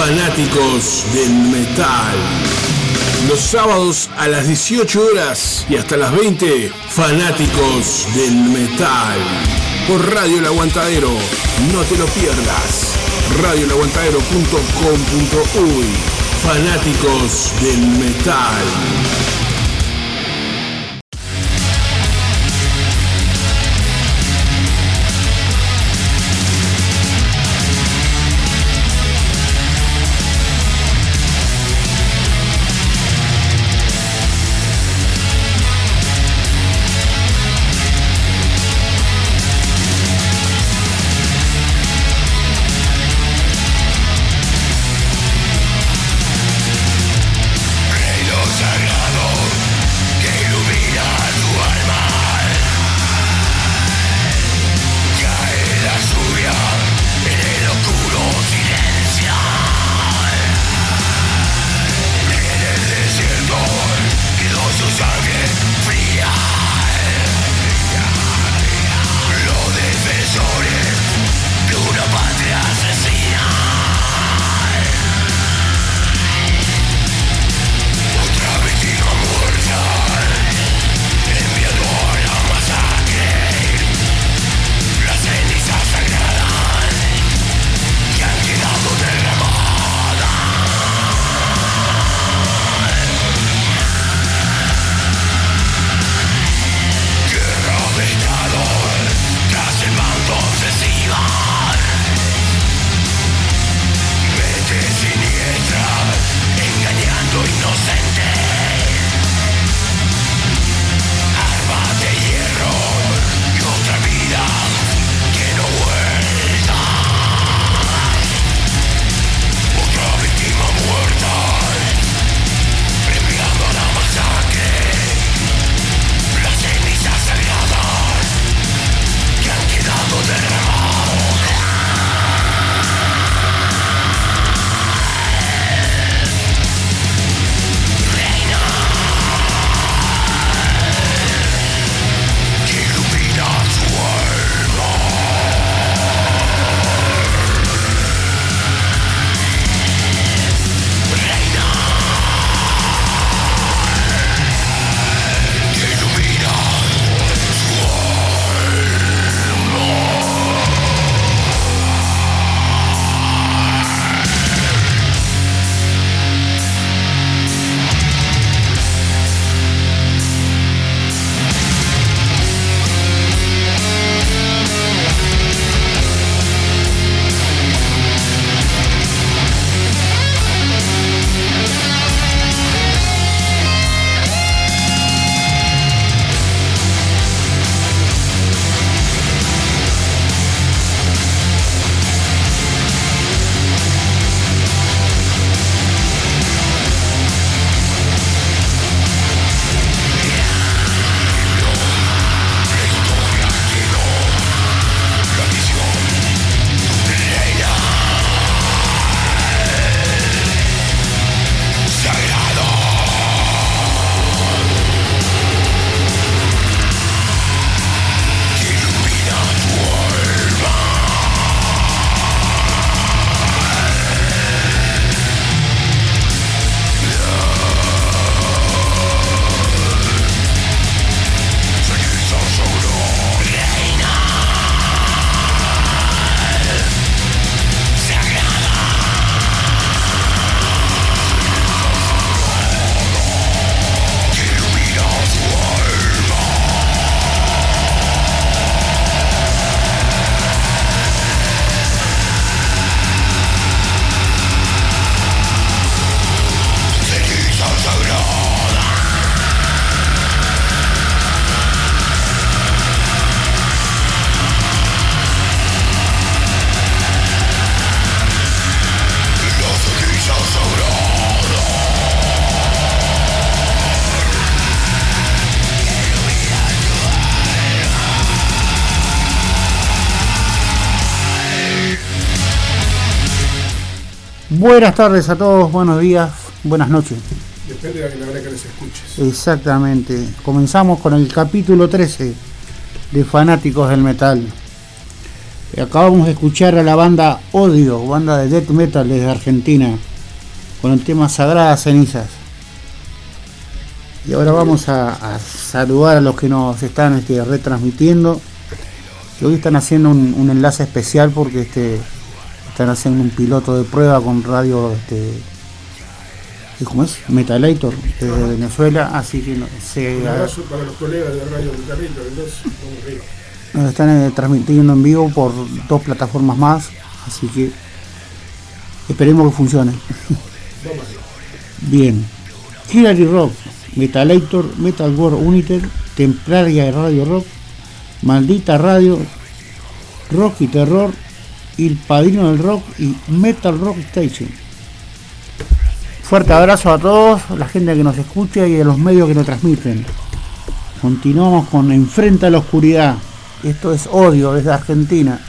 fanáticos del metal. Los sábados a las 18 horas y hasta las 20, fanáticos del metal. Por Radio El Aguantadero, no te lo pierdas. radioelaguantadero.com.uy Fanáticos del metal. Buenas tardes a todos, buenos días, buenas noches. Depende de la hora que les escuches. Exactamente. Comenzamos con el capítulo 13 de Fanáticos del Metal. Acabamos de escuchar a la banda Odio, banda de death metal desde Argentina, con el tema Sagradas Cenizas. Y ahora vamos a, saludar a los que nos están este, retransmitiendo. Que hoy están haciendo un, enlace especial porque este, están haciendo un piloto de prueba con radio este, ¿cómo es? Metalator desde Venezuela, así que se, un abrazo para los colegas de Radio Carrito, nos están eh, transmitiendo en vivo por dos plataformas más, así que esperemos que funcione. Bien. Hillary Rock, Metalator, Metal World United, Templaria de Radio Rock, Maldita Radio, Rock y Terror, El Padrino del Rock y Metal Rock Station. Fuerte abrazo a todos, la gente que nos escucha y a los medios que nos transmiten. Continuamos con Enfrenta a la Oscuridad. Esto es odio desde Argentina.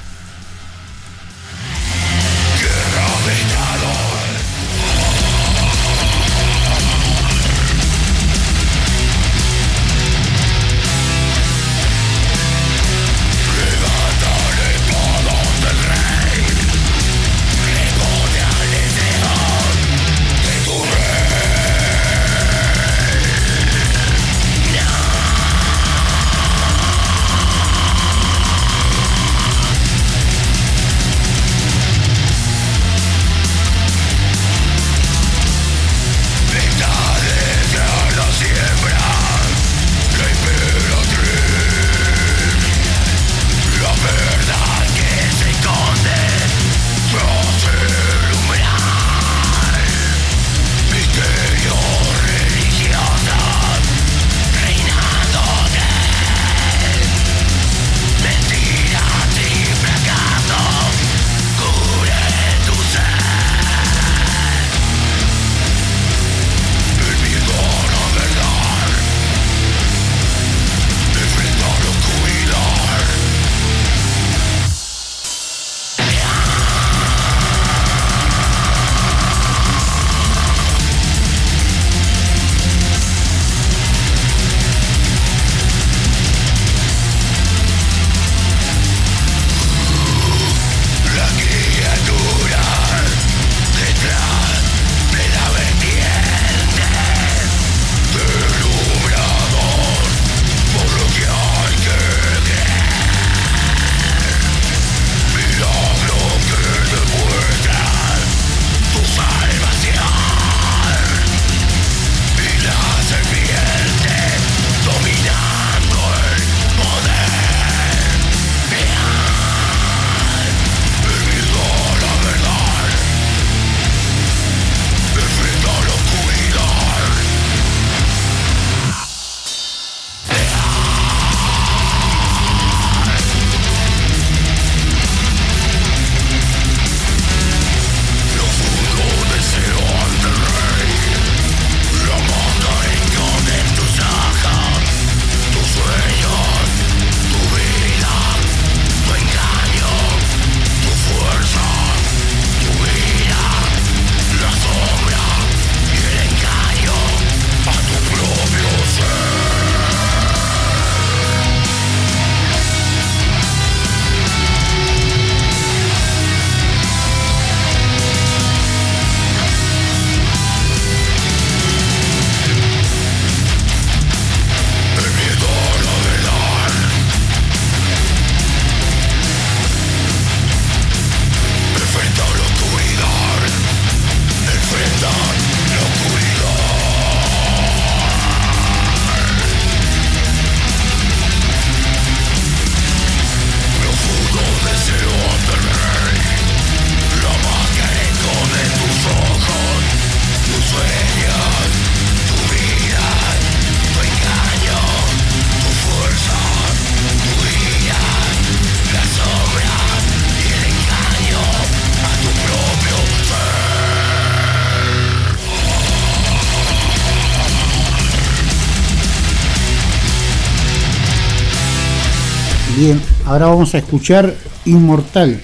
Ahora vamos a escuchar Inmortal.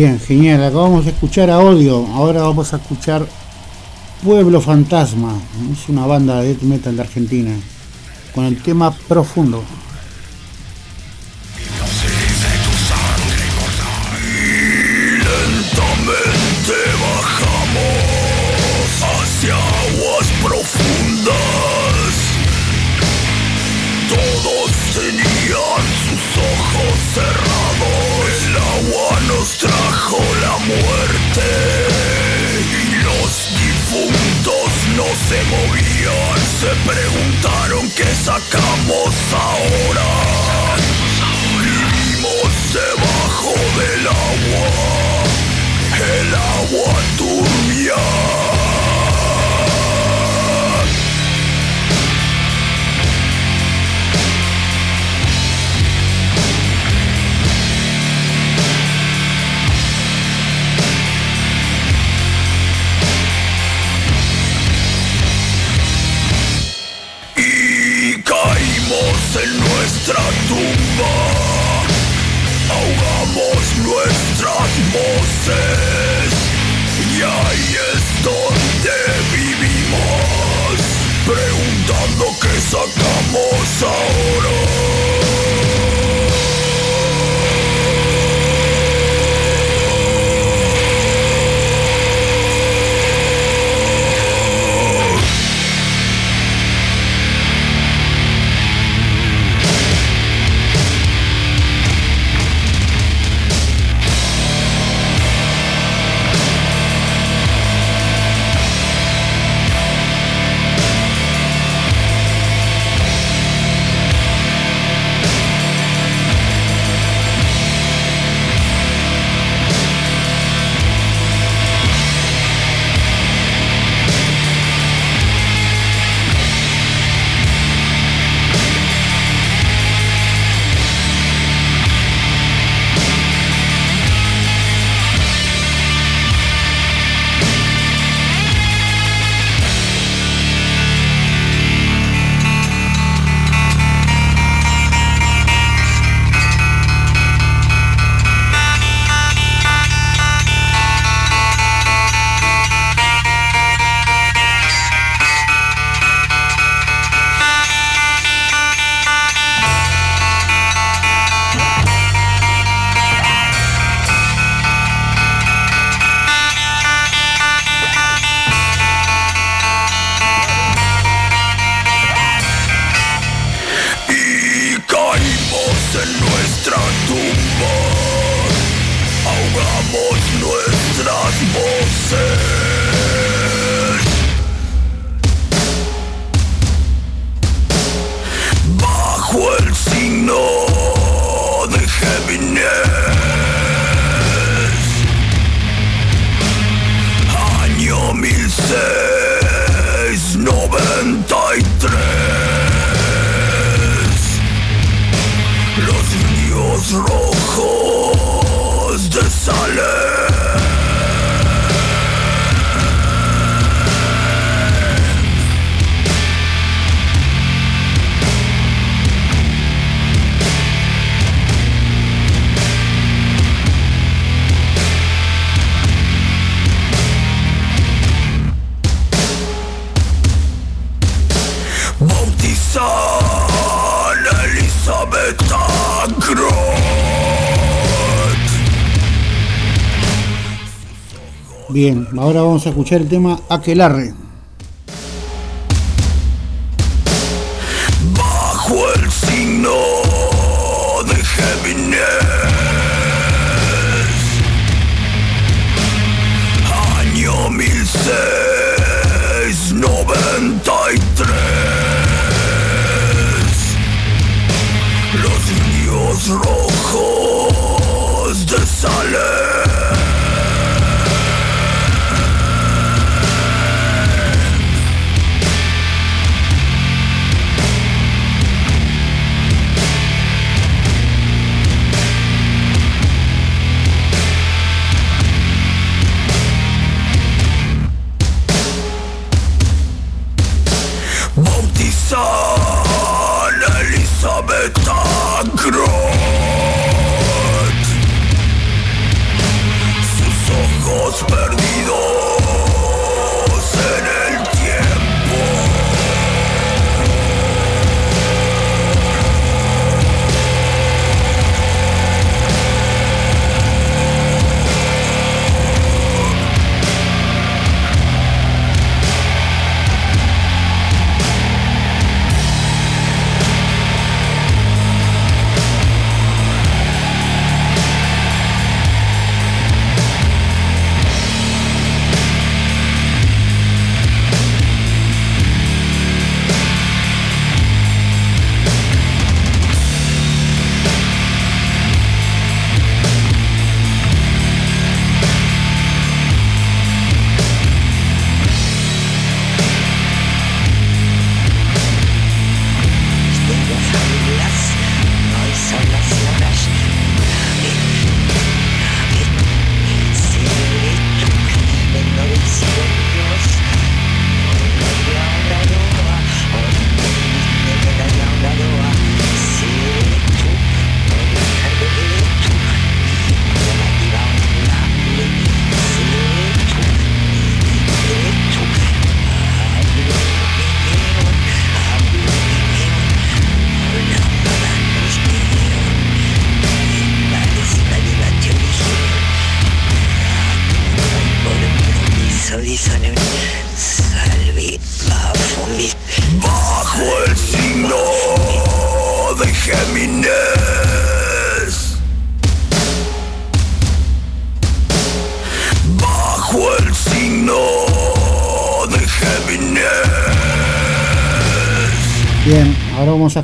Bien, genial. Acabamos de escuchar a Odio. Ahora vamos a escuchar Pueblo Fantasma. Es una banda de death metal de Argentina. Con el tema Profundo. Ahora vamos a escuchar el tema Aquelarre. Putain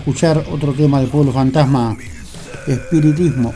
escuchar otro tema del pueblo fantasma, espiritismo.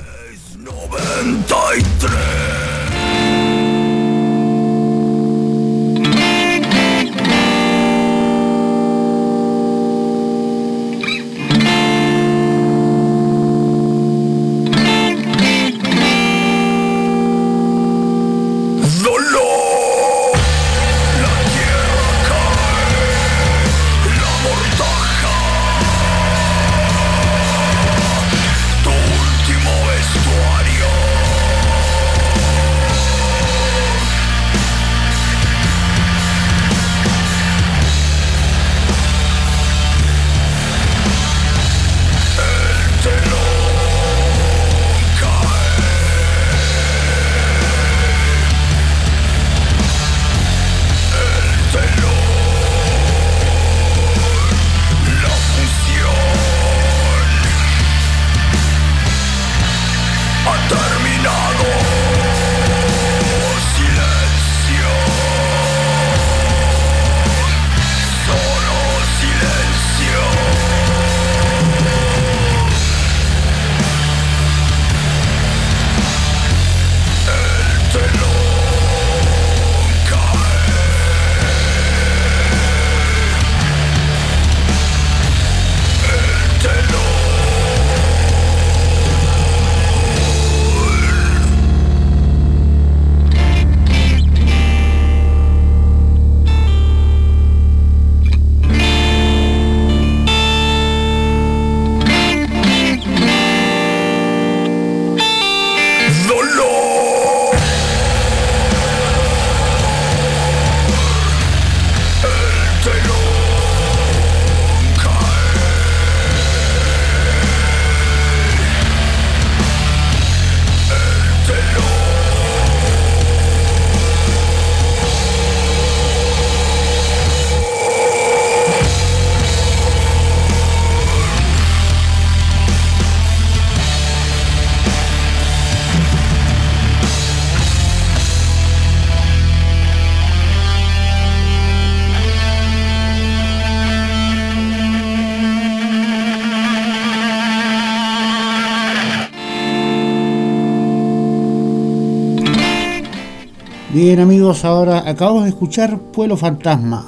Bien amigos, ahora acabamos de escuchar Pueblo Fantasma,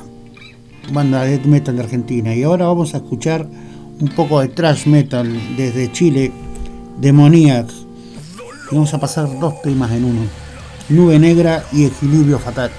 banda de metal de Argentina, y ahora vamos a escuchar un poco de thrash metal desde Chile, Demoniac. Vamos a pasar dos temas en uno, Nube Negra y Equilibrio Fatal.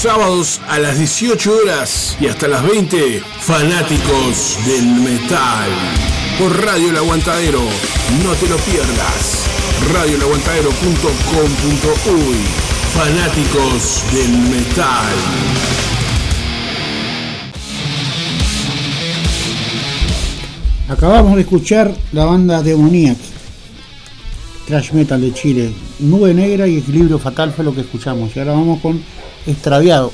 Sábados a las 18 horas y hasta las 20, fanáticos del metal. Por Radio El Aguantadero, no te lo pierdas. radioelaguantadero.com.uy Fanáticos del metal. Acabamos de escuchar la banda Demoniac, Trash Metal de Chile. Nube Negra y Equilibrio Fatal fue lo que escuchamos. Y ahora vamos con Extraviado.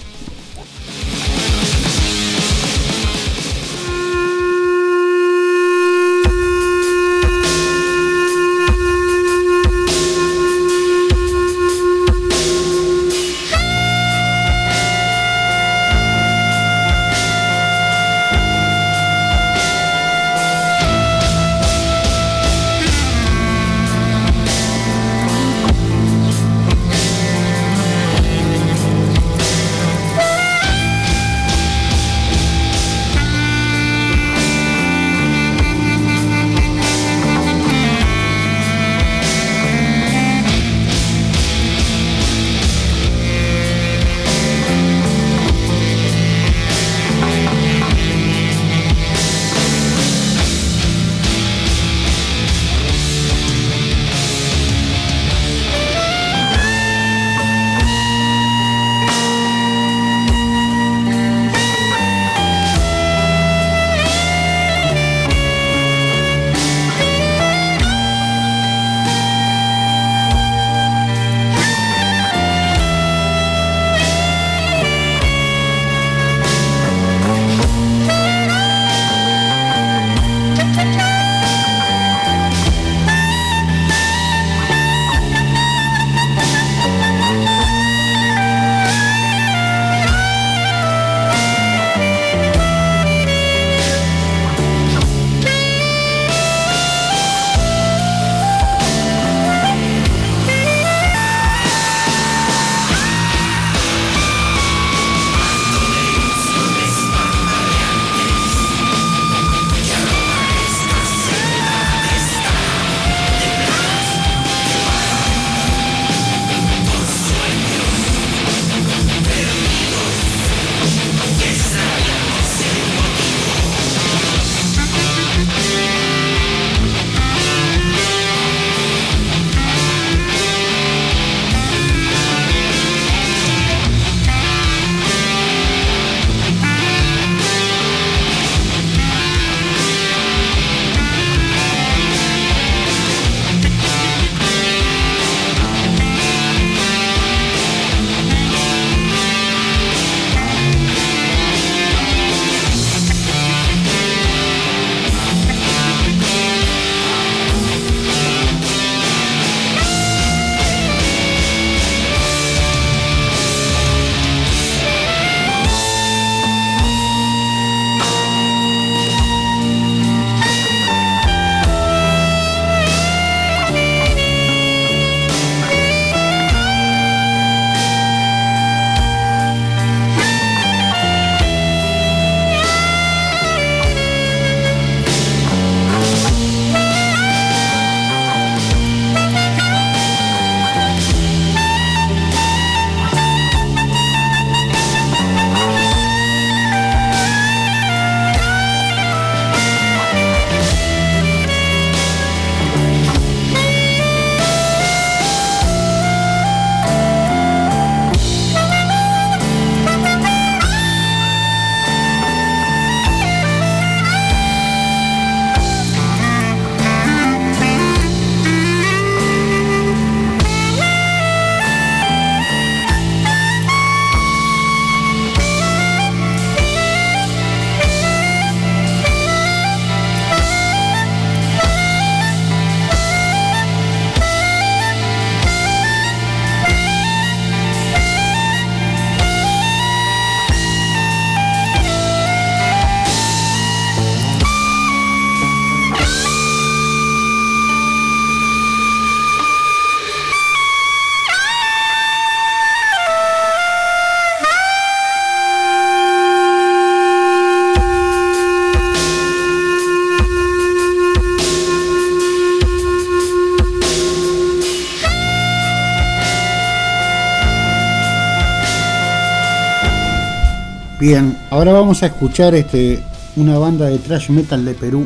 Ahora vamos a escuchar este, una banda de thrash metal de Perú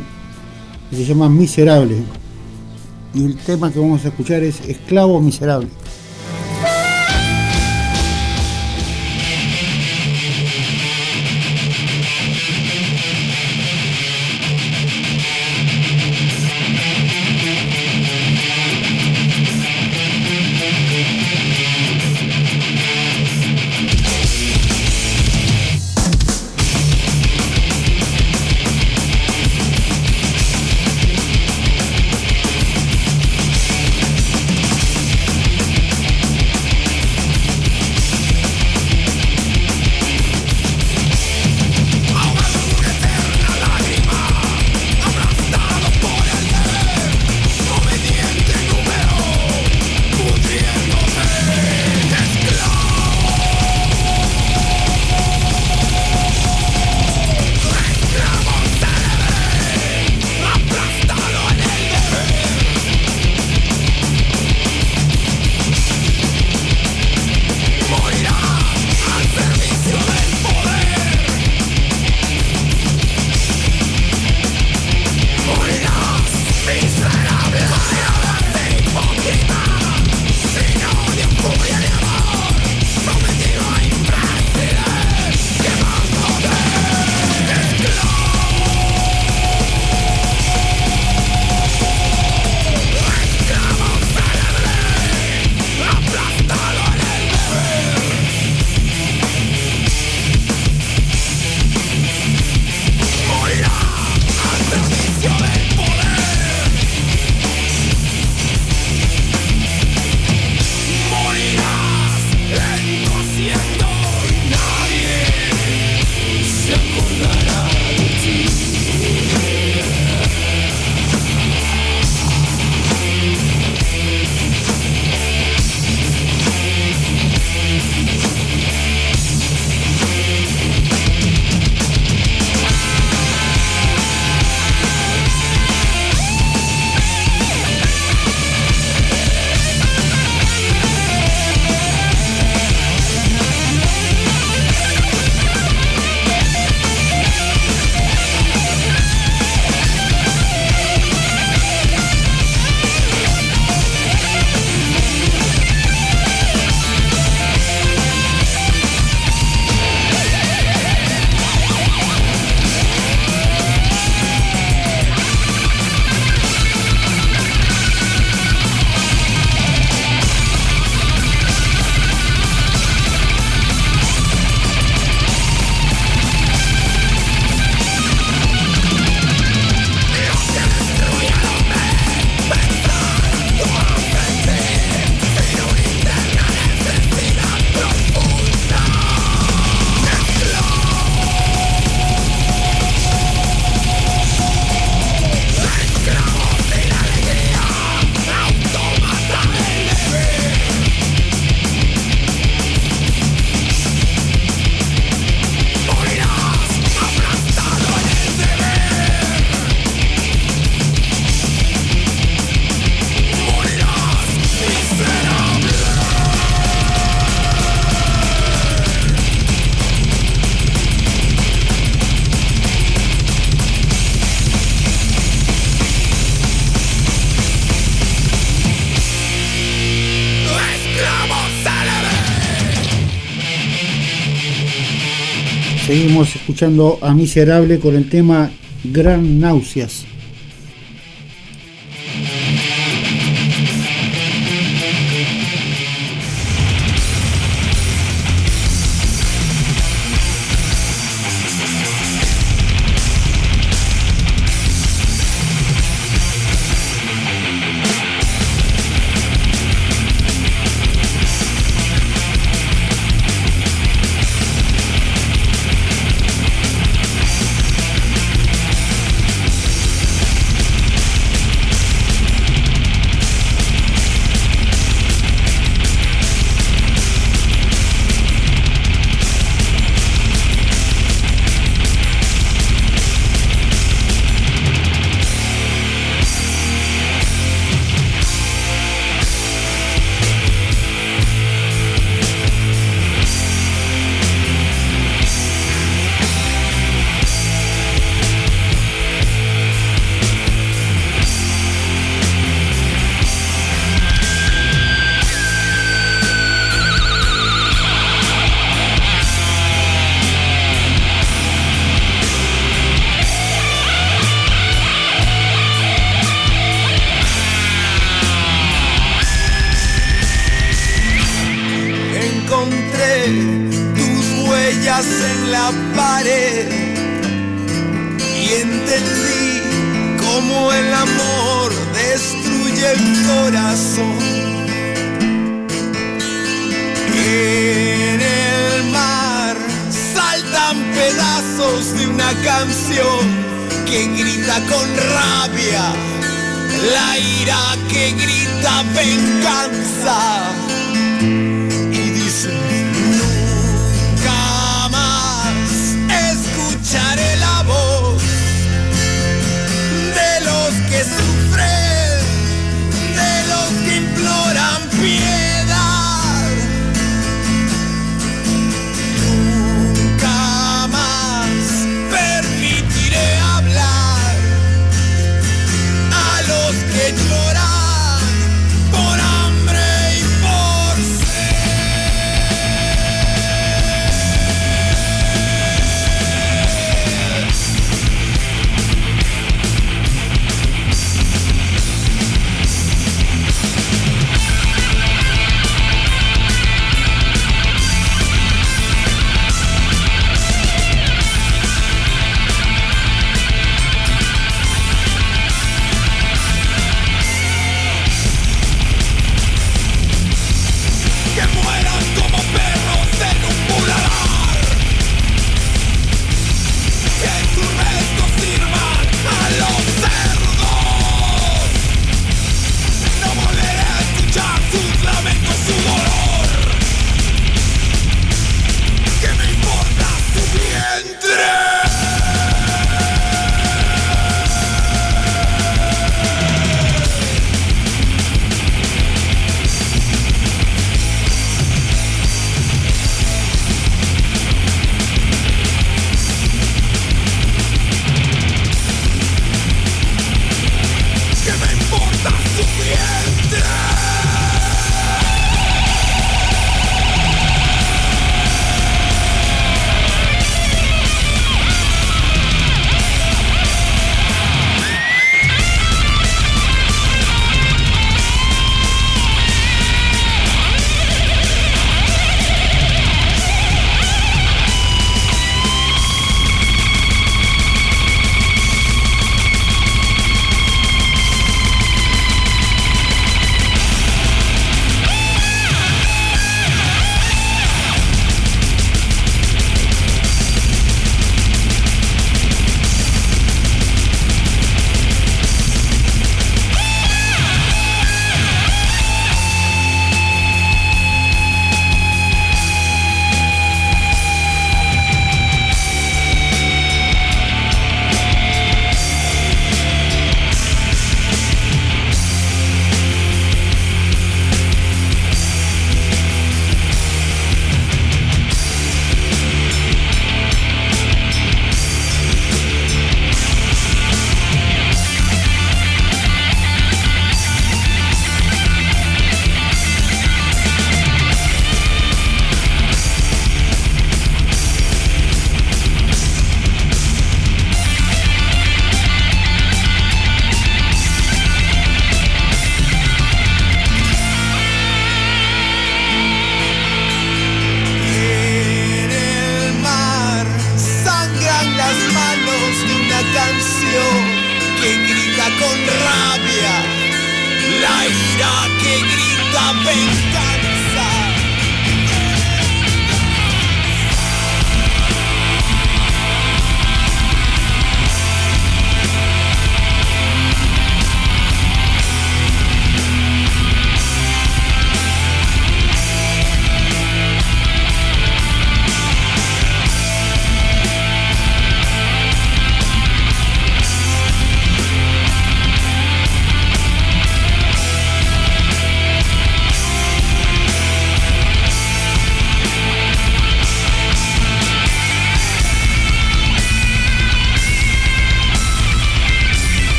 que se llama Miserable. Y el tema que vamos a escuchar es Esclavo Miserable. Escuchando a Miserable con el tema Gran Náuseas.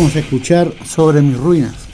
Vamos a escuchar sobre mis ruinas.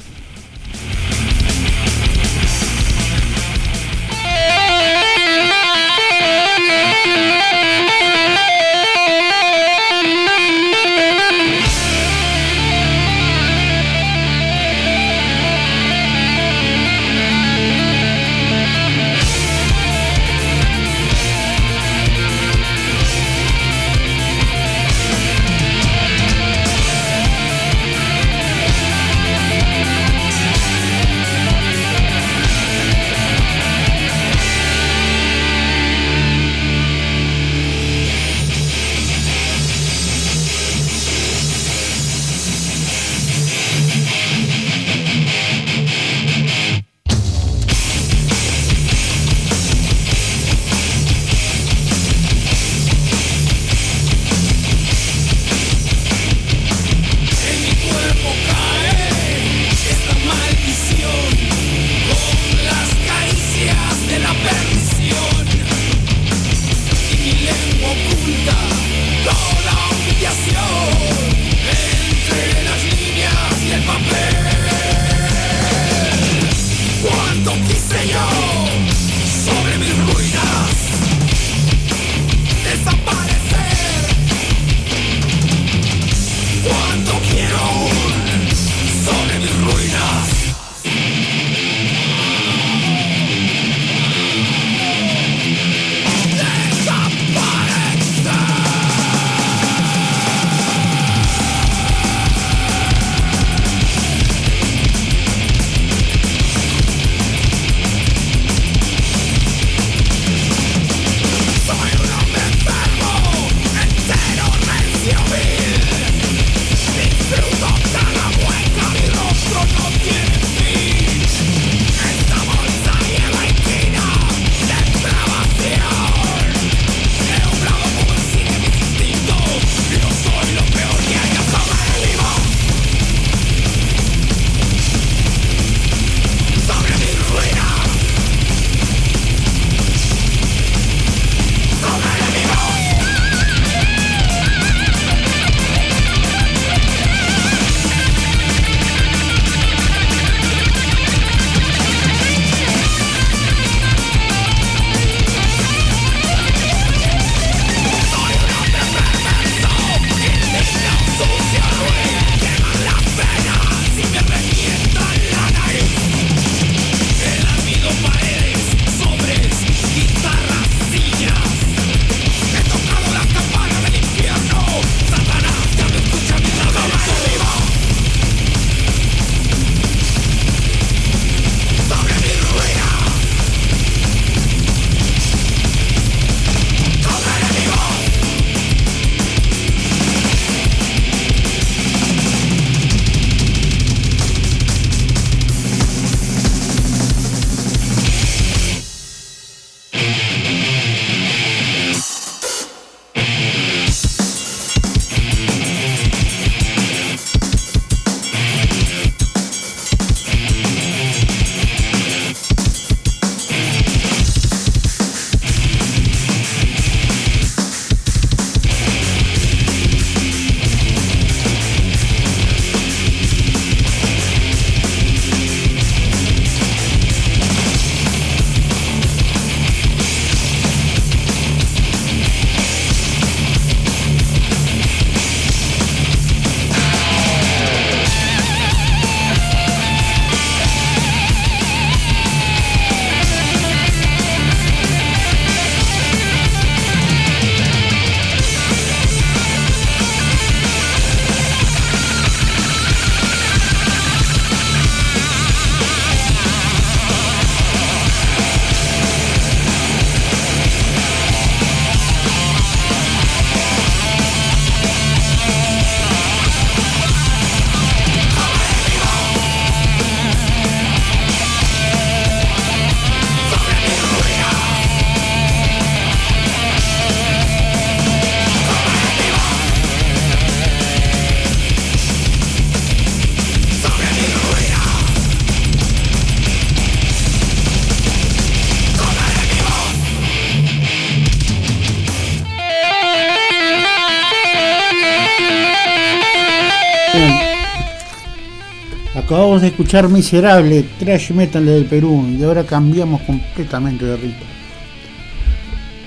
Escuchar Miserable, Trash Metal del Perú, y ahora cambiamos completamente de ritmo.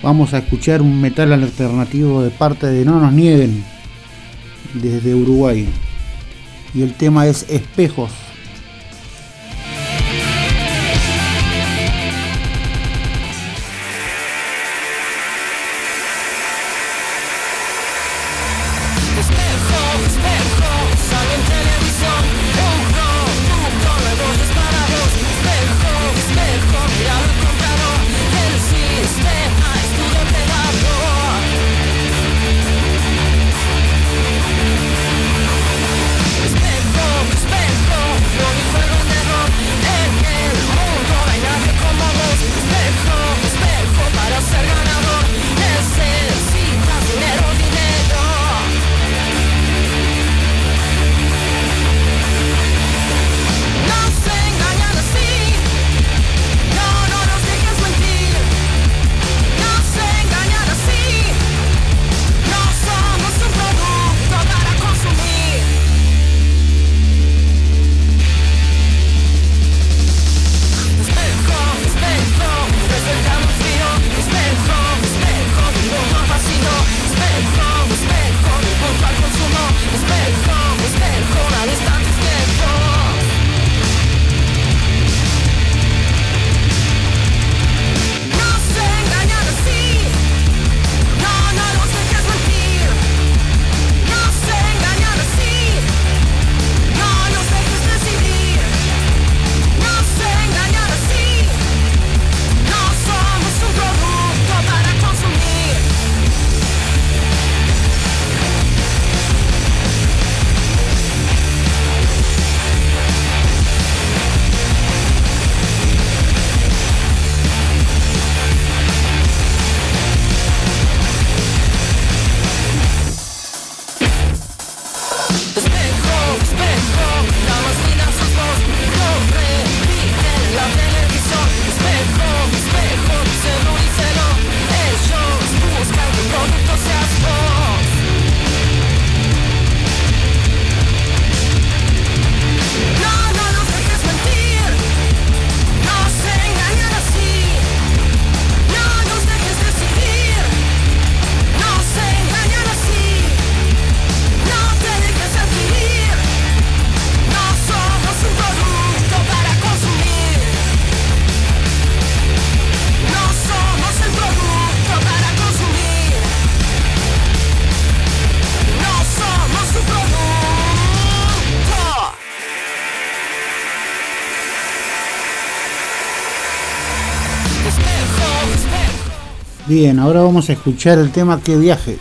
Vamos a escuchar un metal alternativo de parte de No Nos Nieguen, desde Uruguay. Y el tema es Espejos. Bien, ahora vamos a escuchar el tema Que viaje.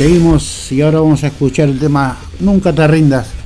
Seguimos y ahora vamos a escuchar el tema Nunca te rindas.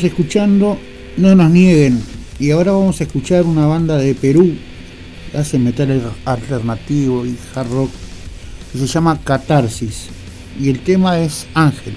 Escuchando No nos nieguen y ahora vamos a escuchar una banda de Perú que hace metal alternativo y hard rock que se llama Catarsis y el tema es Ángel.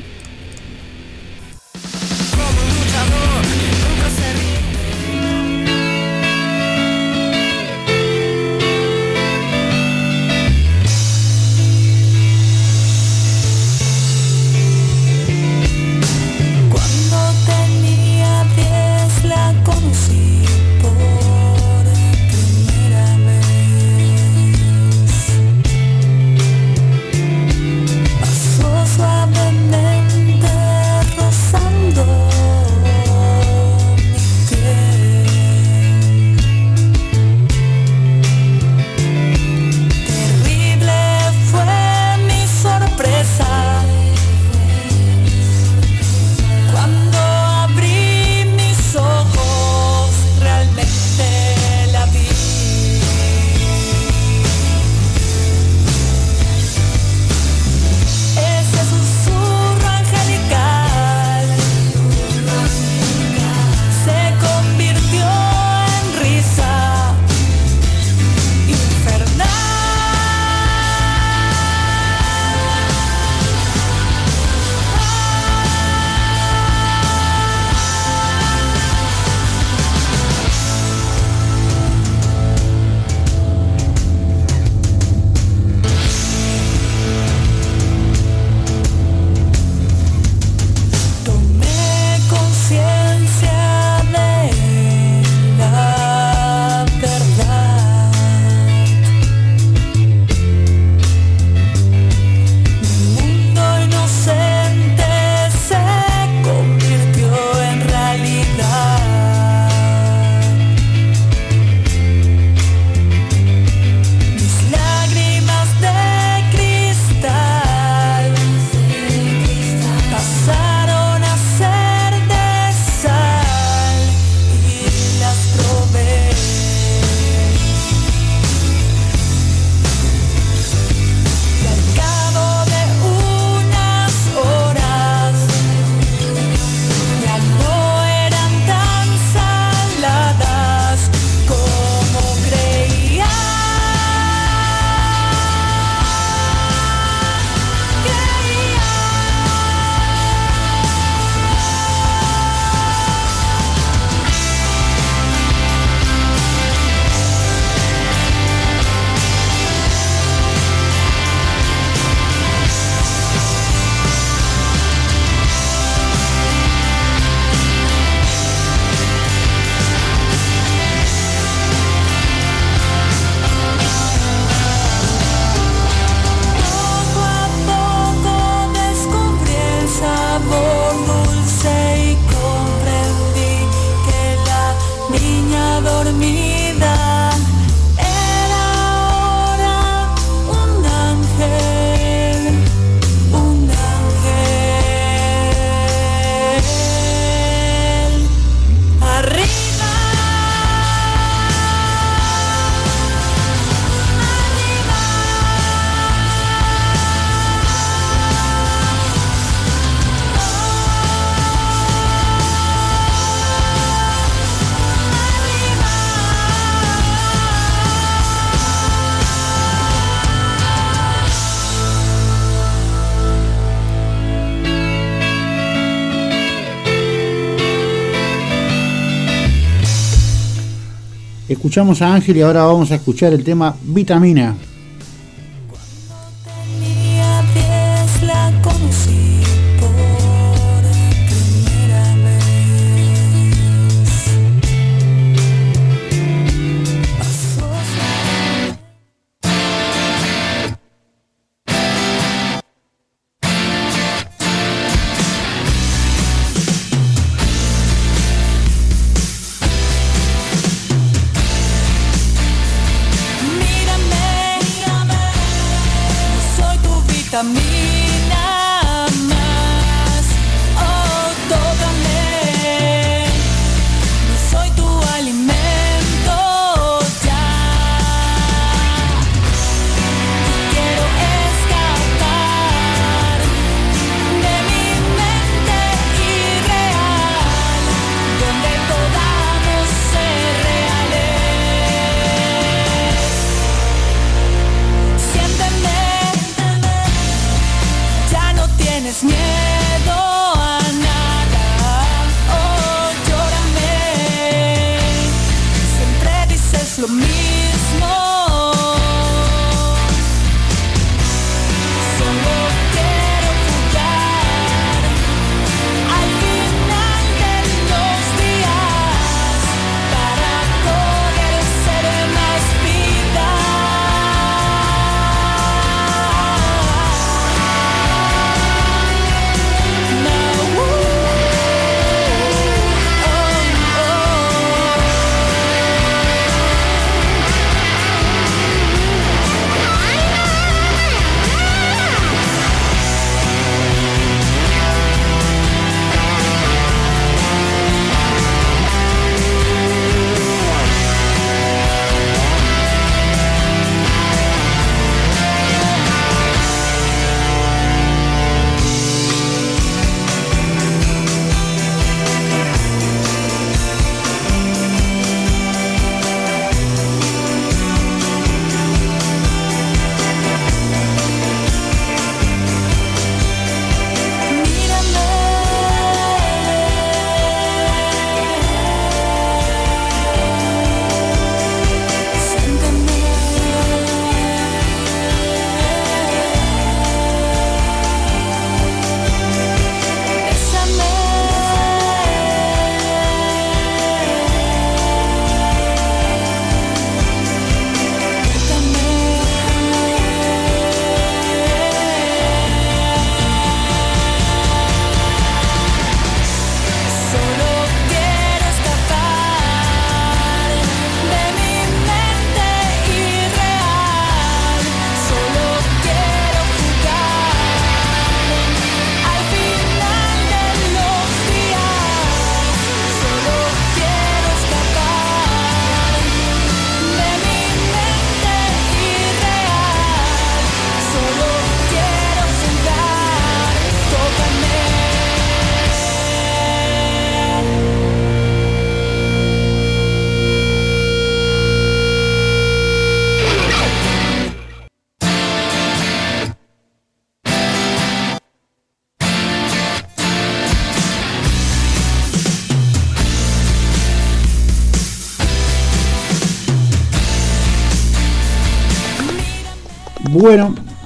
Escuchamos a Ángel y ahora vamos a escuchar el tema Vitamina.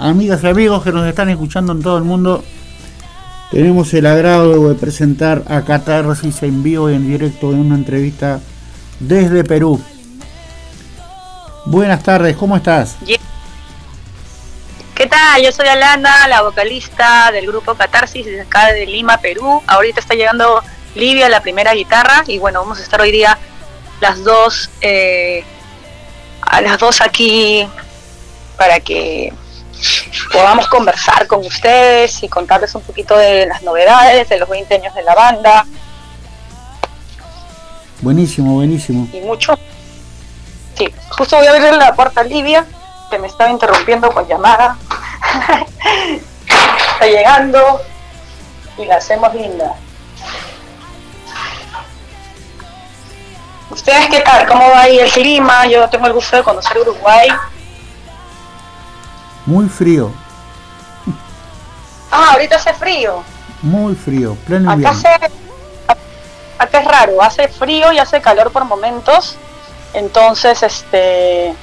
Amigas y amigos que nos están escuchando en todo el mundo, tenemos el agrado de presentar a Catarsis en vivo y en directo en una entrevista desde Perú. Buenas tardes, ¿cómo estás? ¿Qué tal? Yo soy Alana, la vocalista del grupo Catarsis desde acá de Lima, Perú. Ahorita está llegando Livia, la primera guitarra, y bueno, vamos a estar hoy día las dos, eh, a las dos aquí para que podamos conversar con ustedes y contarles un poquito de las novedades, de los 20 años de la banda Buenísimo, buenísimo. y mucho. Sí, justo voy a abrirle la puerta a Livia, que me estaba interrumpiendo con llamada. Está llegando y la hacemos linda. ¿Ustedes qué tal? ¿Cómo va ahí el clima? Yo tengo el gusto de conocer Uruguay. Muy frío, Ah, ahorita hace frío. muy frío, pleno Acá invierno. hace, acá es raro, hace frío y hace calor por momentos. Entonces, este,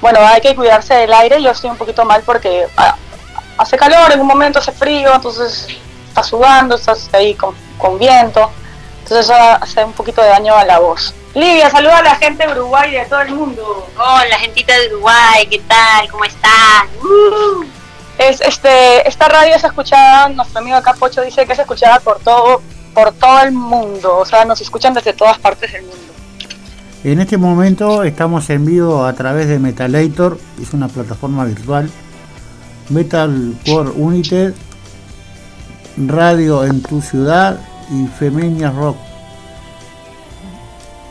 bueno, hay que cuidarse del aire. Yo estoy un poquito mal porque ah, hace calor, en un momento hace frío, entonces estás sudando, estás ahí con, con viento. Entonces eso hace un poquito de daño a la voz. Livia, saluda a la gente de Uruguay y de todo el mundo. Hola, gentita de Uruguay, ¿qué tal? ¿Cómo están? Uh. Es, este, esta radio se escuchaba, nuestro amigo acá Pocho dice que se escuchaba por todo, por todo el mundo, o sea, nos escuchan desde todas partes del mundo. En este momento estamos en vivo a través de Metalator, es una plataforma virtual. Metal Core United, Radio en tu ciudad y Femenia Rock.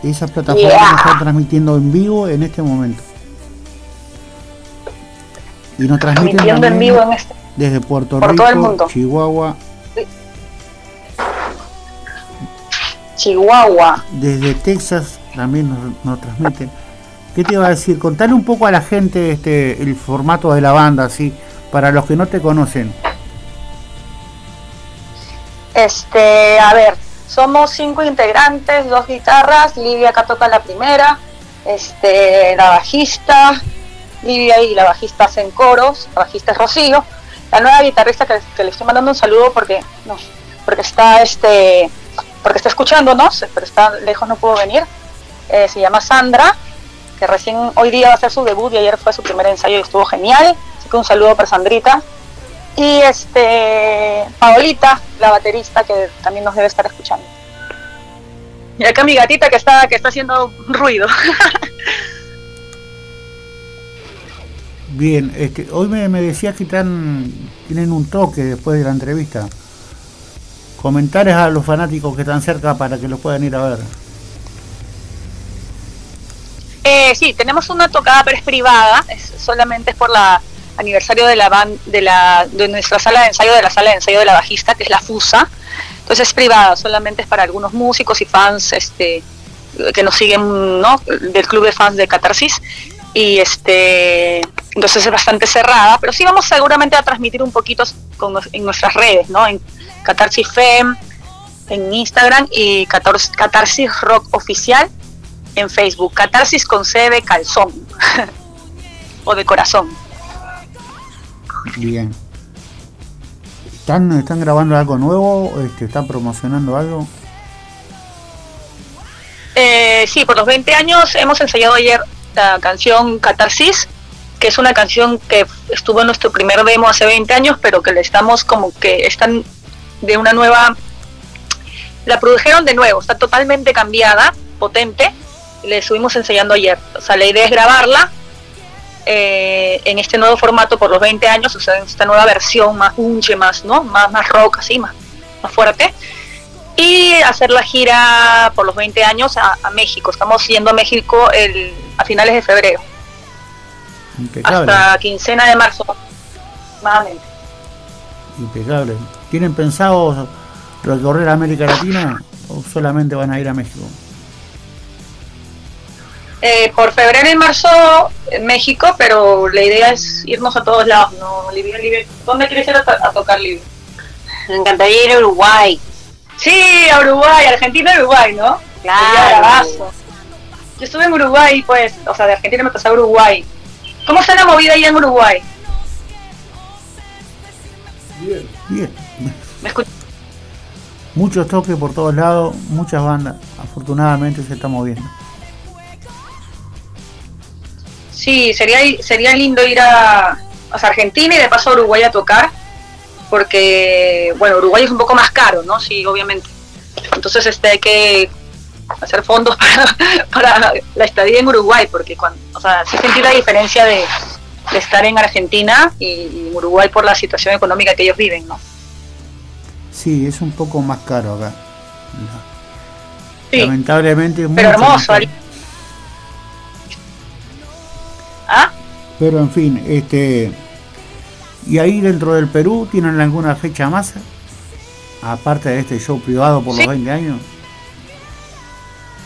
Esas plataformas Yeah. están transmitiendo en vivo en este momento. Y nos transmiten Transmitiendo en también vivo en este. desde Puerto por Rico, todo el mundo. Chihuahua, Chihuahua. desde Texas también nos, nos transmiten. ¿Qué te iba a decir? Contale un poco a la gente este el formato de la banda, así, para los que no te conocen. Este, a ver, somos cinco integrantes, dos guitarras, Livia acá toca la primera, este, la bajista, Livia y la bajista hacen coros, la bajista es Rocío, la nueva guitarrista que, le estoy mandando un saludo porque no, porque está este, porque está escuchándonos, pero está lejos no pudo venir, eh, se llama Sandra, que recién hoy día va a hacer su debut y ayer fue su primer ensayo y estuvo genial, así que un saludo para Sandrita. Y este Paolita, la baterista, que también nos debe estar escuchando. Y acá mi gatita que está, que está haciendo ruido. Bien, este, hoy me, me decías que están, tienen un toque después de la entrevista. Comentarios a los fanáticos que están cerca para que los puedan ir a ver. Eh, sí, tenemos una tocada, pero es privada, es, solamente es por la aniversario de la ban- de la de nuestra sala de ensayo, de la sala de ensayo de la bajista, que es la FUSA. Entonces es privada, solamente es para algunos músicos y fans este que nos siguen, ¿no? del club de fans de Catarsis. Y este entonces es bastante cerrada, pero sí vamos seguramente a transmitir un poquito con, en nuestras redes, ¿no? En Catarsis Fem, en Instagram y Catar- Catarsis Rock Oficial en Facebook. Catarsis con C de calzón o de corazón. Bien. ¿Están, están grabando algo nuevo? Este, ¿Están promocionando algo? Eh, sí, por los 20 años hemos ensayado ayer la canción Catarsis, que es una canción que estuvo en nuestro primer demo hace 20 años, pero que le estamos como que están de una nueva... La produjeron de nuevo, está totalmente cambiada, potente, y le estuvimos ensayando ayer. O sea, la idea es grabarla eh, en este nuevo formato por los 20 años, o sea, en esta nueva versión más unche, más, ¿no? Más, más rock, así, más, más fuerte y hacer la gira por los 20 años a, a México. Estamos yendo a México el, a finales de febrero, Impecable. hasta quincena de marzo, aproximadamente. Impecable. ¿Tienen pensado recorrer América Latina o solamente van a ir a México? Eh, por febrero y marzo en México, pero la idea es irnos a todos lados. No, Livia, Livia, ¿dónde quieres ir a, to- a tocar, Livia? Me encantaría ir a Uruguay. Sí, a Uruguay, Argentina y Uruguay, ¿no? Claro. Yo estuve en Uruguay, pues, o sea, de Argentina me pasé a Uruguay. ¿Cómo está la movida allá en Uruguay? Bien. Bien. ¿Me escuchas? Muchos toques por todos lados, muchas bandas. Afortunadamente se está moviendo. Sí, sería, sería lindo ir a, Argentina y de paso a Uruguay a tocar, porque, bueno, Uruguay es un poco más caro, ¿no? Sí, obviamente. Entonces este, hay que hacer fondos para, para la estadía en Uruguay, porque cuando, o sea, sí sentí la diferencia de, de estar en Argentina y, Uruguay por la situación económica que ellos viven, ¿no? Sí, es un poco más caro acá. Sí, Lamentablemente es pero hermoso. caro. ¿Ah? Pero en fin, este. ¿Y ahí dentro del Perú tienen alguna fecha más? Aparte de este show privado por Sí. los 20 años.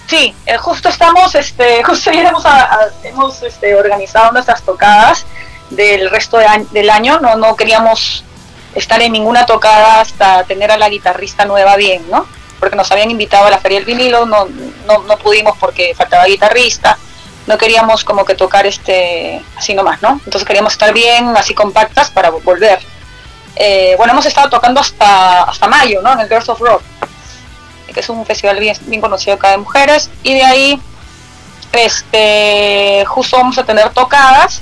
Sí, eh, justo estamos, este, justo ayer hemos, a- a- hemos este, organizado nuestras tocadas del resto de del año. No, no queríamos estar en ninguna tocada hasta tener a la guitarrista nueva bien, ¿no? porque nos habían invitado a la Feria del Vinilo, no, no, no pudimos porque faltaba guitarrista, no queríamos como que tocar este así nomás, ¿no? Entonces queríamos estar bien, así compactas para volver. Eh, bueno, hemos estado tocando hasta, hasta mayo, ¿no? En el Girls of Rock, que es un festival bien, conocido acá de mujeres, y de ahí este justo vamos a tener tocadas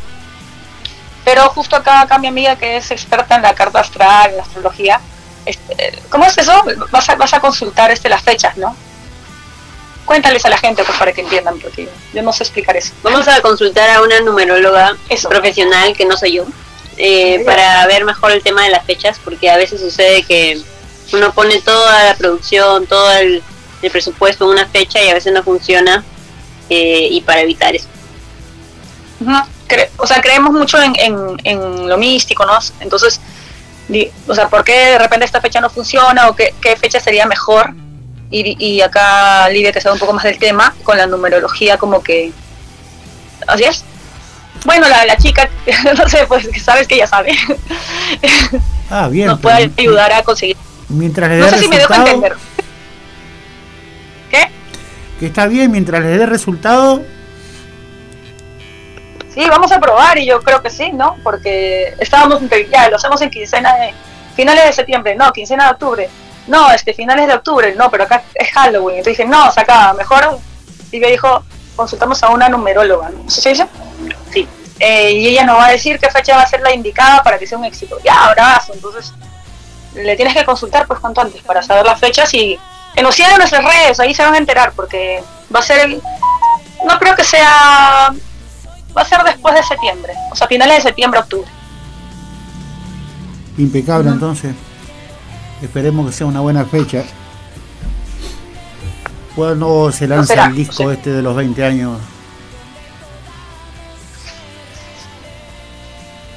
pero justo acá, acá mi amiga que es experta en la carta astral, en la astrología, este, ¿cómo es eso? Vas a, vas a consultar este, las fechas, ¿no? Cuéntales a la gente pues, para que entiendan, porque yo no sé explicar eso. Vamos a consultar a una numeróloga Eso. profesional, que no soy yo, eh, para ver mejor el tema de las fechas, porque a veces sucede que uno pone toda la producción, todo el, el presupuesto en una fecha y a veces no funciona, eh, y para evitar eso. Cre- o sea, creemos mucho en, en, en lo místico, ¿no? Entonces, o sea, ¿por qué de repente esta fecha no funciona o qué, qué fecha sería mejor? Y, y acá Lidia, que sabe un poco más del tema, con la numerología como que... Así es. Bueno, la, la chica, no sé, pues sabes que ella sabe, Ah, bien. nos puede ayudar a conseguir. Mientras le No sé si me dejo entender. ¿Qué? que está bien, mientras le dé resultado, Sí, vamos a probar y yo creo que sí, ¿no? Porque estábamos, ya, lo hacemos en quincena de, finales de septiembre, no, quincena de octubre, no, este, finales de octubre, no, pero acá es Halloween, entonces dije, no, saca, mejor, y me dijo, consultamos a una numeróloga, ¿no? ¿Sí se dice? Sí. Eh, y ella nos va a decir qué fecha va a ser la indicada para que sea un éxito. Ya, abrazo, entonces le tienes que consultar pues cuanto antes para saber las fechas y que nos sigan en nuestras redes, ahí se van a enterar porque va a ser el, no creo que sea va a ser después de septiembre, o sea, finales de septiembre, octubre. impecable entonces. Esperemos que sea una buena fecha. ¿Cuándo se lanza será, el disco no sé. este de los 20 años?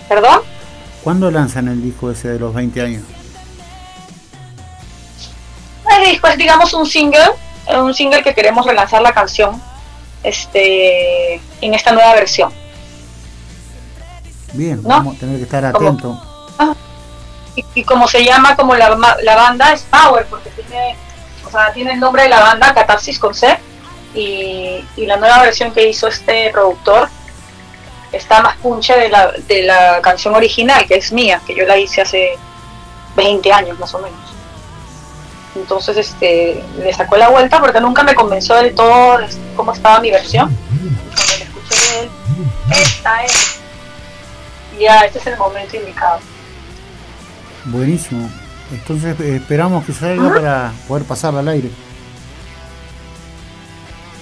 ¿Perdón? ¿Cuándo lanzan el disco ese de los 20 años? El disco es, digamos, un single, eh, un single que queremos relanzar la canción este, en esta nueva versión. Bien, No. vamos a tener que estar atentos. Y, como se llama, como la, la banda es Power, porque tiene, o sea, tiene el nombre de la banda, Catarsis con C, y, y la nueva versión que hizo este productor está más punche de la, de la canción original, que es mía, que yo la hice hace 20 años más o menos. Entonces este le sacó la vuelta porque nunca me convenció del todo de cómo estaba mi versión. Cuando la escuché de él, esta es. Ya, este es el momento indicado. Buenísimo. Entonces eh, esperamos que salga para poder pasarla al aire.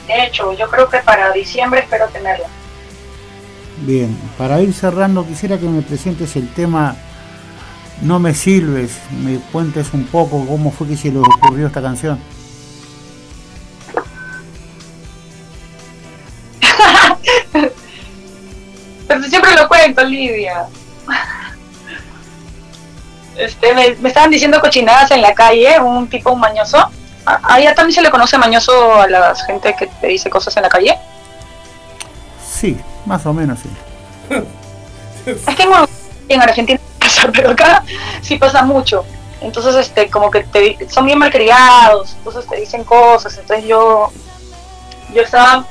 De hecho, yo creo que para diciembre espero tenerla. Bien, para ir cerrando quisiera que me presentes el tema No me sirves, me cuentes un poco cómo fue que se les ocurrió esta canción. Pero siempre lo cuento, Lidia. Este, me, me estaban diciendo cochinadas en la calle, un tipo un mañoso. A- Allá también se le conoce mañoso a la gente que te dice cosas en la calle. Sí, más o menos sí. Es que en, en Argentina pasa, pero acá sí pasa mucho. Entonces, este, como que te, son bien malcriados, entonces te dicen cosas. Entonces yo, yo estaba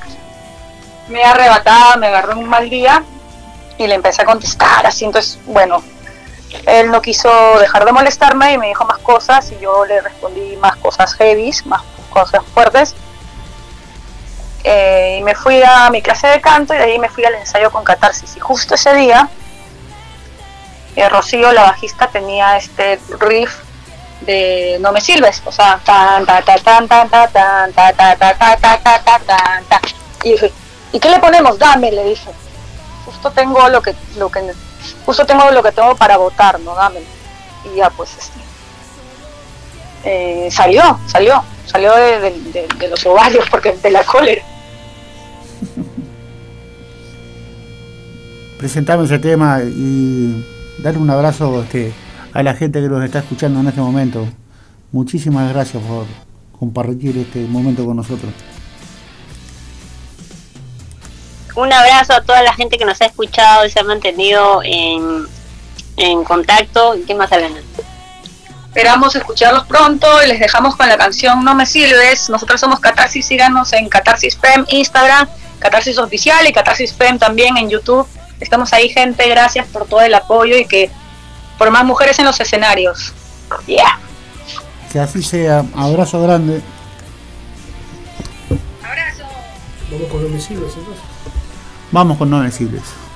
me arrebatada, me agarró en un mal día y le empecé a contestar así. Entonces, bueno, él no quiso dejar de molestarme y me dijo más cosas y yo le respondí más cosas heavy, más cosas fuertes. Eh, y me fui a mi clase de canto y de ahí me fui al ensayo con catarsis. Y justo ese día, eh, Rocío, la bajista, tenía este riff de No me sirves, o sea, tan, ta, ta, tan, tan, ta, tan, ta, ta, ta, ta, ta, ta, ta, tan, ta. Y dije, ¿y qué le ponemos? Dame, le dije. Justo tengo lo que, lo que, justo tengo lo que tengo para votar, ¿no? Dame. Y ya, pues, este, eh, salió, salió, salió de- de los ovarios porque de la cólera. Presentame ese tema y darle un abrazo este, a la gente que nos está escuchando en este momento. Muchísimas gracias por compartir este momento con nosotros. Un abrazo a toda la gente que nos ha escuchado y se ha mantenido en, en contacto. ¿Qué más, Alana? Esperamos escucharlos pronto y les dejamos con la canción No me sirves. Nosotros somos Catarsis, síganos en Catarsis Fem, Instagram, Catarsis Oficial y Catarsis Fem también en YouTube. Estamos ahí, gente. Gracias por todo el apoyo y que por más mujeres en los escenarios. Yeah. Que así sea. Abrazo grande. Abrazo. Vamos con los misiles entonces. Vamos con no visibles.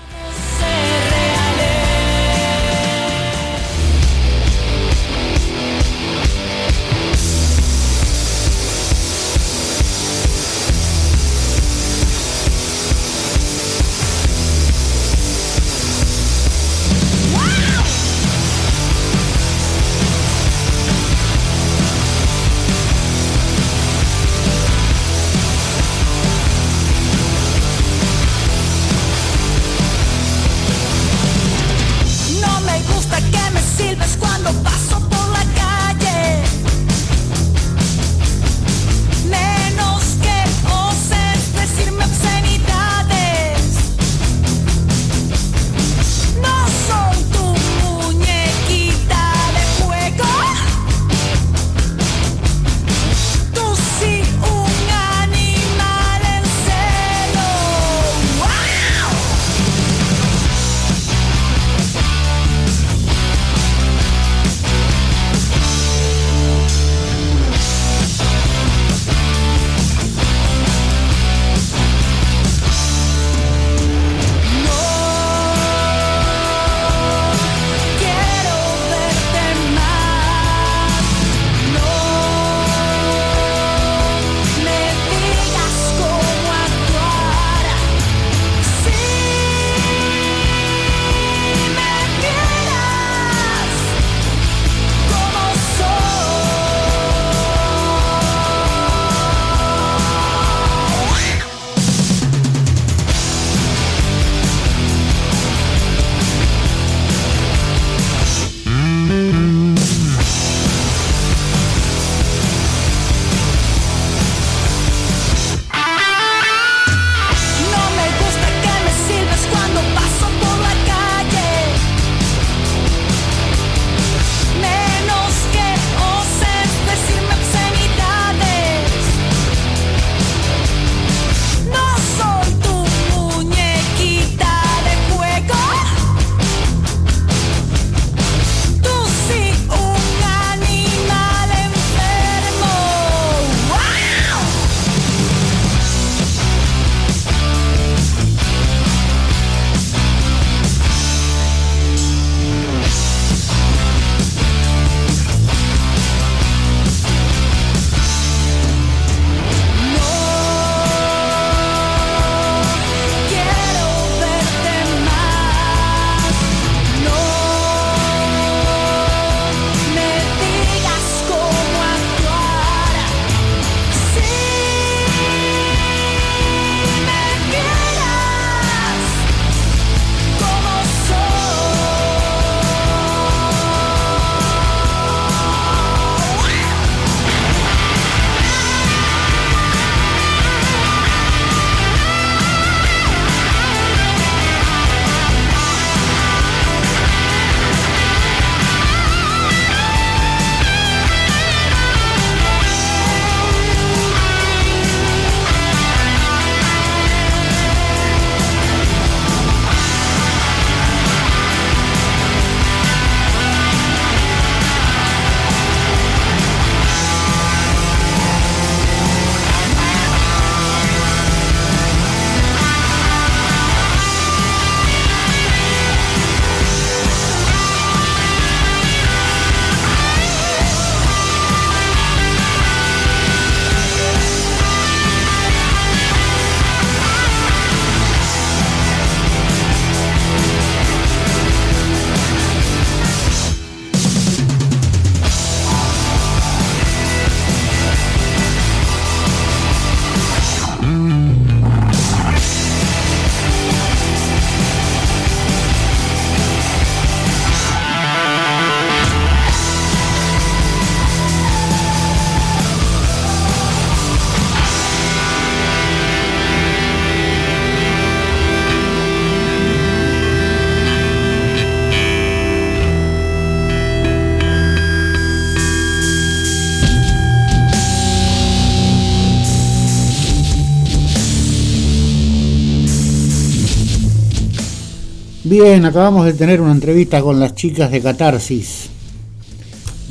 Bien, acabamos de tener una entrevista con las chicas de Catarsis,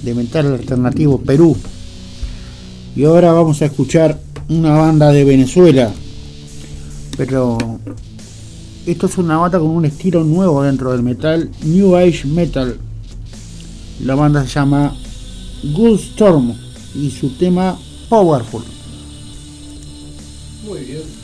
de Metal Alternativo Perú. Y ahora vamos a escuchar una banda de Venezuela. Pero esto es una banda con un estilo nuevo dentro del metal, New Age Metal. La banda se llama Good Storm y su tema Powerful. Muy bien.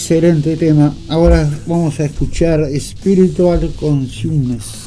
Excelente tema. Ahora vamos a escuchar Spiritual Consumers.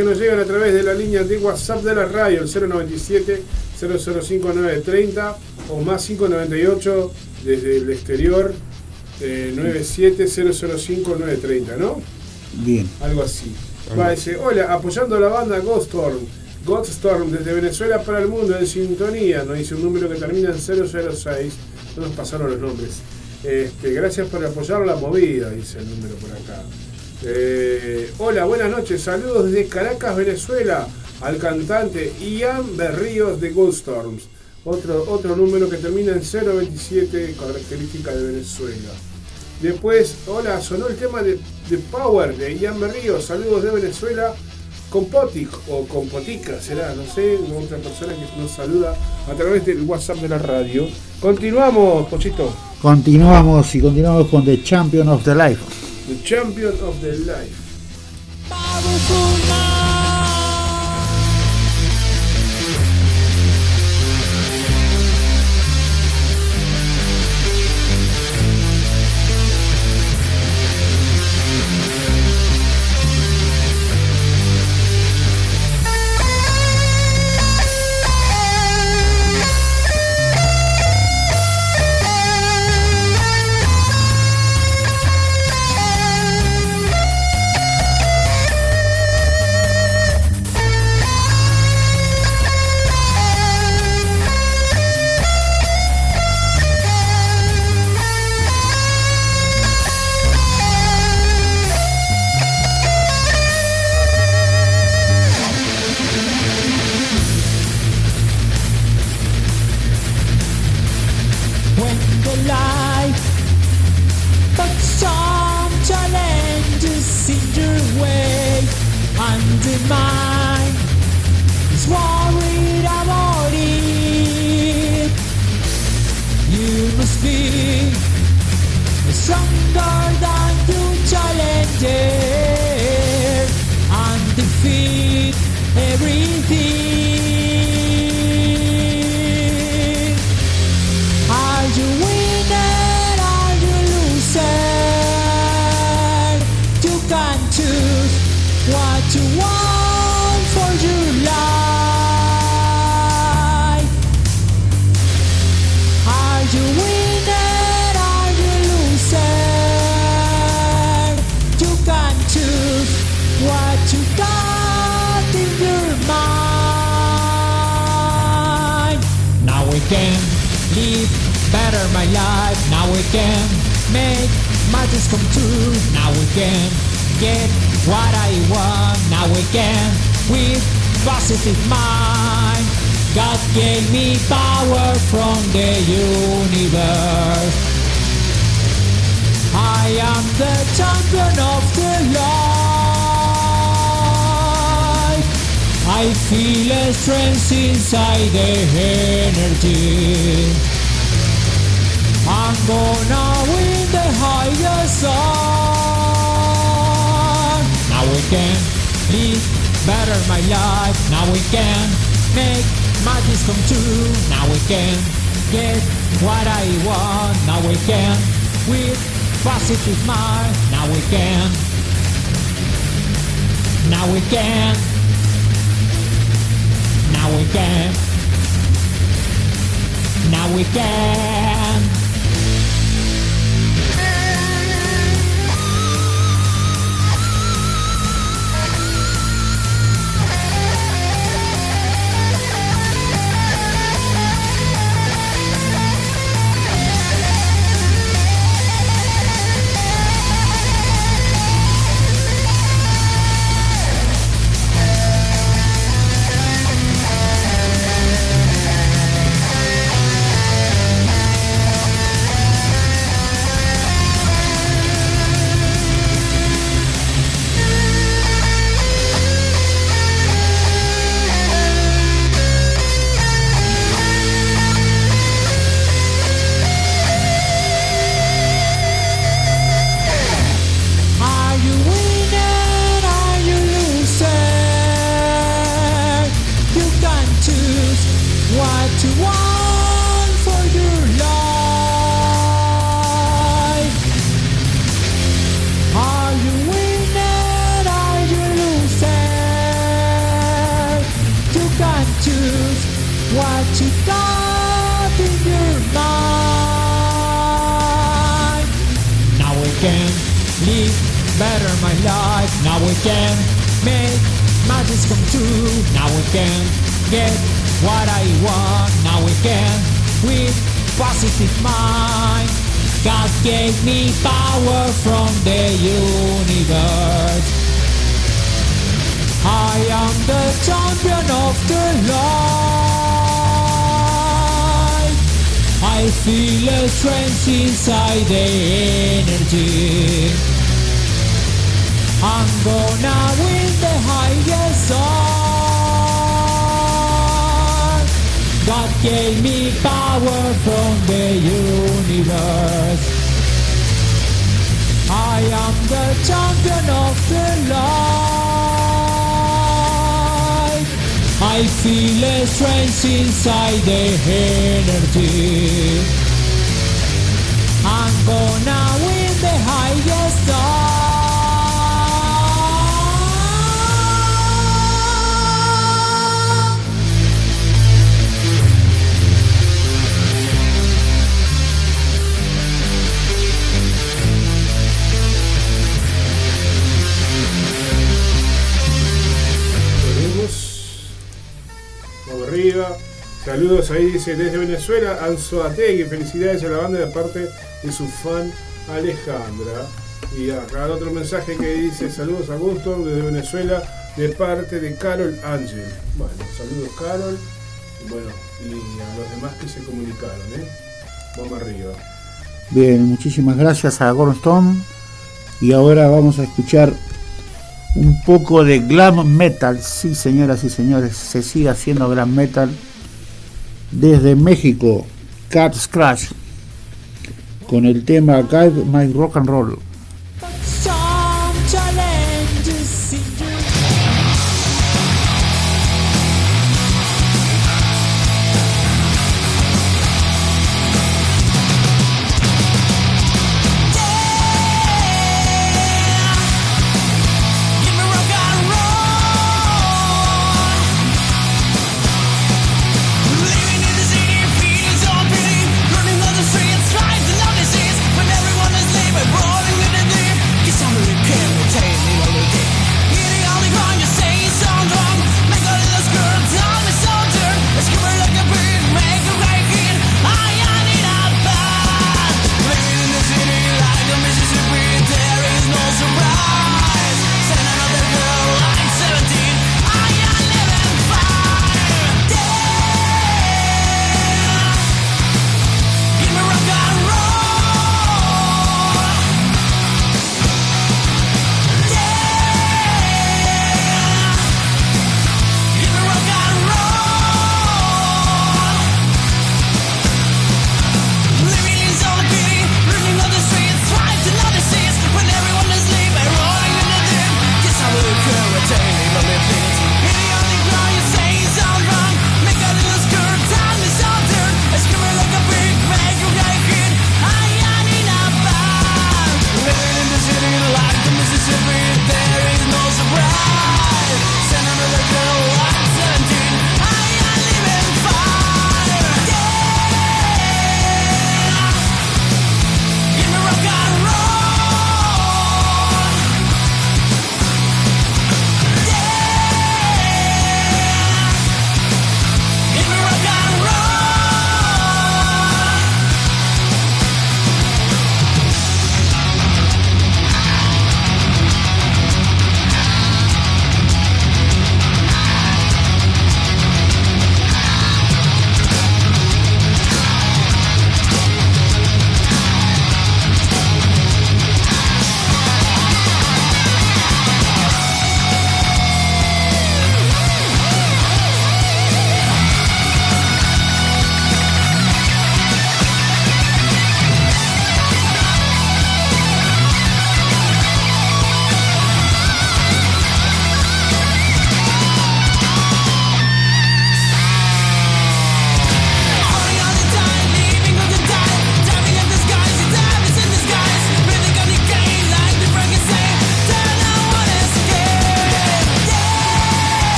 Que nos llegan a través de la línea de WhatsApp de la radio, el 097 005930 o más 598 desde el exterior, eh, 97 005 930, ¿no? Bien. Algo así. Va, dice, hola, apoyando a la banda Ghost Storm. Ghost Storm desde Venezuela para el mundo en sintonía. Nos dice un número que termina en 006. No nos pasaron los nombres. Este, gracias por apoyar la movida, dice el número por acá. Eh, hola, buenas noches. Saludos desde Caracas, Venezuela. Al cantante Ian Berríos de Ghost Storms. Otro, otro número que termina en 027, característica de Venezuela. Después, hola, sonó el tema de, de Power de Ian Berrío. Saludos de Venezuela con Potic o con Potica, será, no sé, otra persona que nos saluda a través del WhatsApp de la radio. Continuamos, Pochito. Continuamos y continuamos con The Champion of the Life. The Champion of the Life. Mind. God gave me power from the universe. I am the champion of the life. I feel a strength inside the energy. I'm gonna win the highest song. Now we can live better my life. Now we can make my dreams come true. Now we can get what I want. Now we can with positive mind. Now we can. Now we can. Now we can. Now we can. Gave me power from the universe. I am the champion of the light. I feel a strength inside the energy. I'm gonna win the highest song. God gave me power from the universe. I am the champion of the life. I feel a strength inside the energy. I'm gonna Saludos ahí, dice desde Venezuela, Anzoategui. Felicidades a la banda de parte de su fan Alejandra. Y acá otro mensaje que dice: Saludos a Gusto desde Venezuela, de parte de Carol Ángel. Bueno, saludos, Carol. Bueno, y a los demás que se comunicaron, ¿eh? Vamos arriba. Bien, muchísimas gracias a Gordon Stone. Y ahora vamos a escuchar un poco de glam metal. Sí, señoras y señores, se sigue haciendo glam metal desde México. Cat Scratch con el tema Guide My Rock and Roll.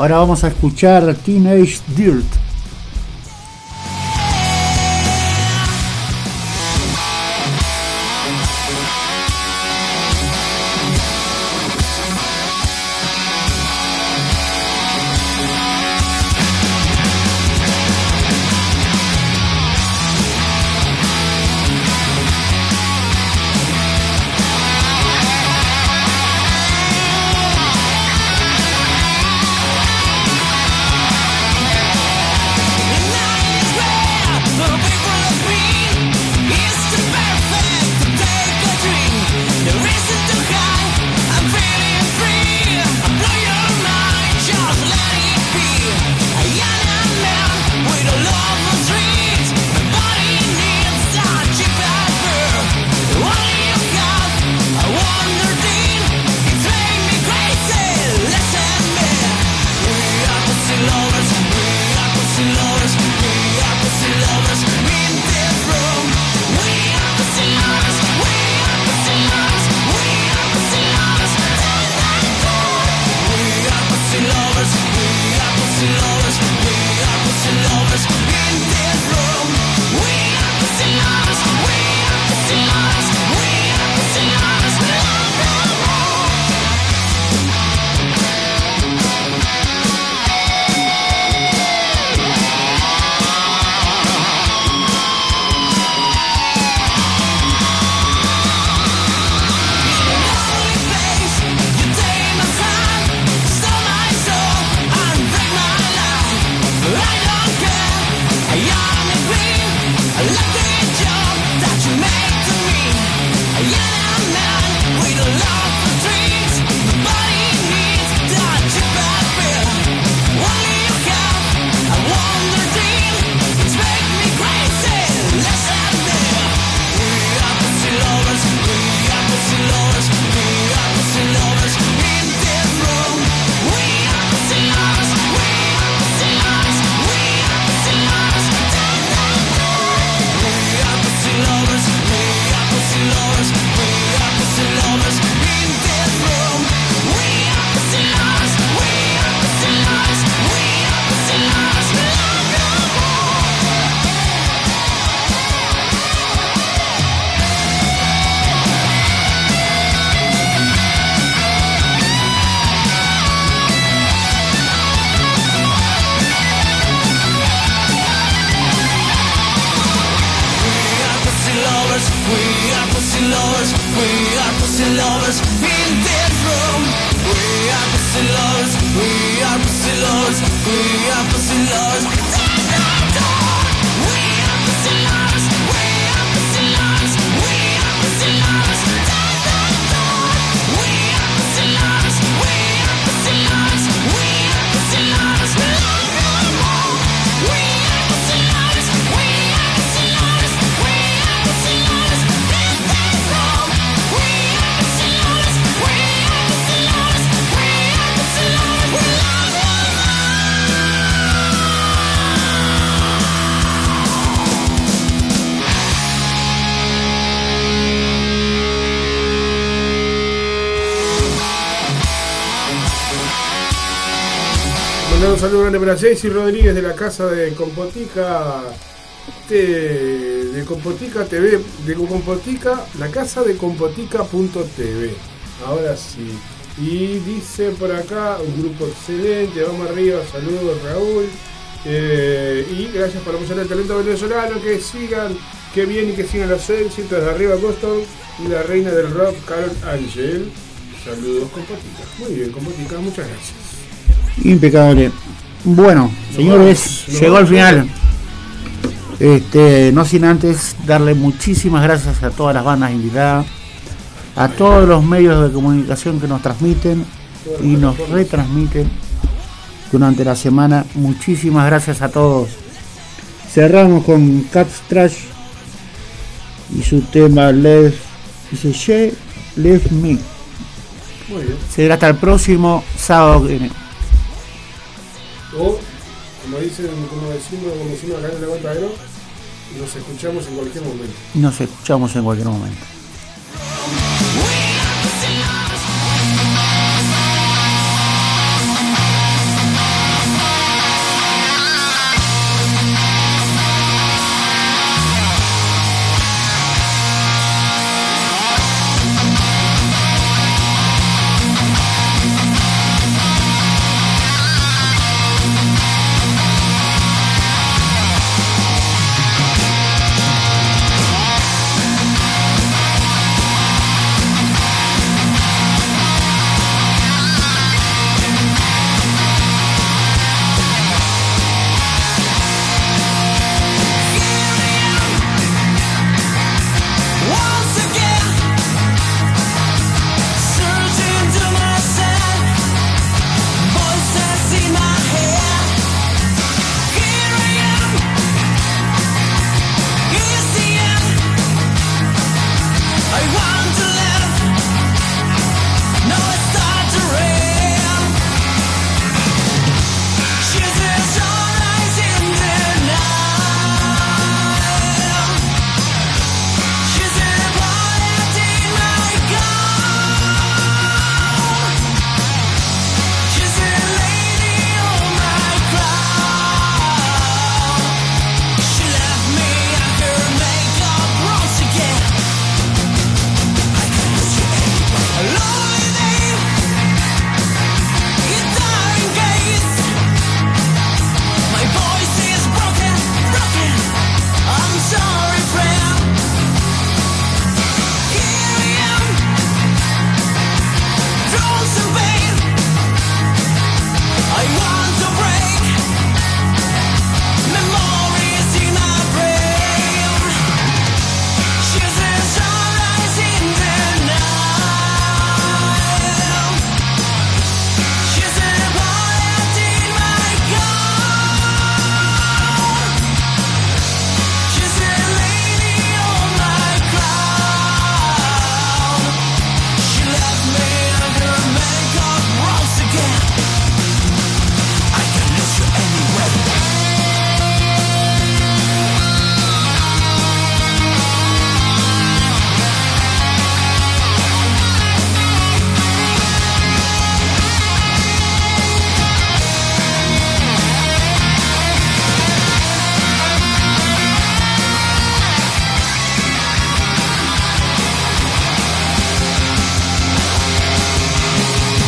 Ahora vamos a escuchar Teenage Dirt. Para Jaycee Rodríguez de la casa de Compotica. De, de Compotica TV, de Compotica, la casa de Compotica.tv. Ahora sí. Y dice por acá, un grupo excelente, vamos arriba, saludos Raúl. Eh, y gracias por apoyar el talento venezolano, que sigan, que bien y que sigan los éxitos de arriba Boston y la reina del rock, Carol Angel. Saludos Compotica. Muy bien, Compotica, muchas gracias. Impecable. Bueno, señores, llegó al final. Este, no sin antes darle muchísimas gracias a todas las bandas invitadas, a todos los medios de comunicación que nos transmiten y nos retransmiten durante la semana. Muchísimas gracias a todos. Cerramos con Cats Trash y su tema Left, dice She Left Me. Será hasta el próximo sábado que viene como dicen, como decimos, como decimos acá en el aguantadero, nos escuchamos en cualquier momento. Nos escuchamos en cualquier momento.